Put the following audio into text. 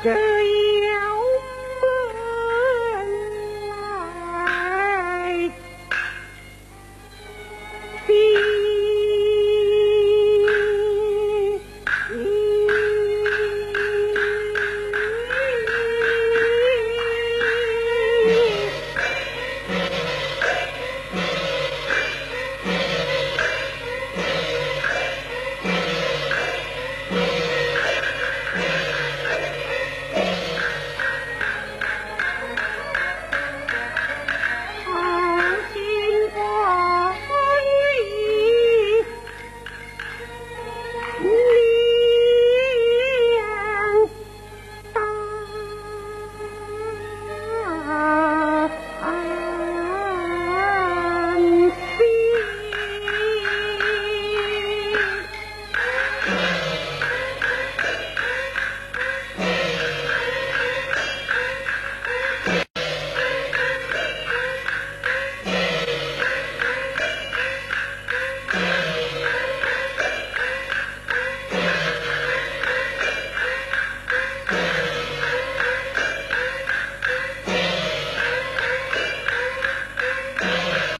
Okay.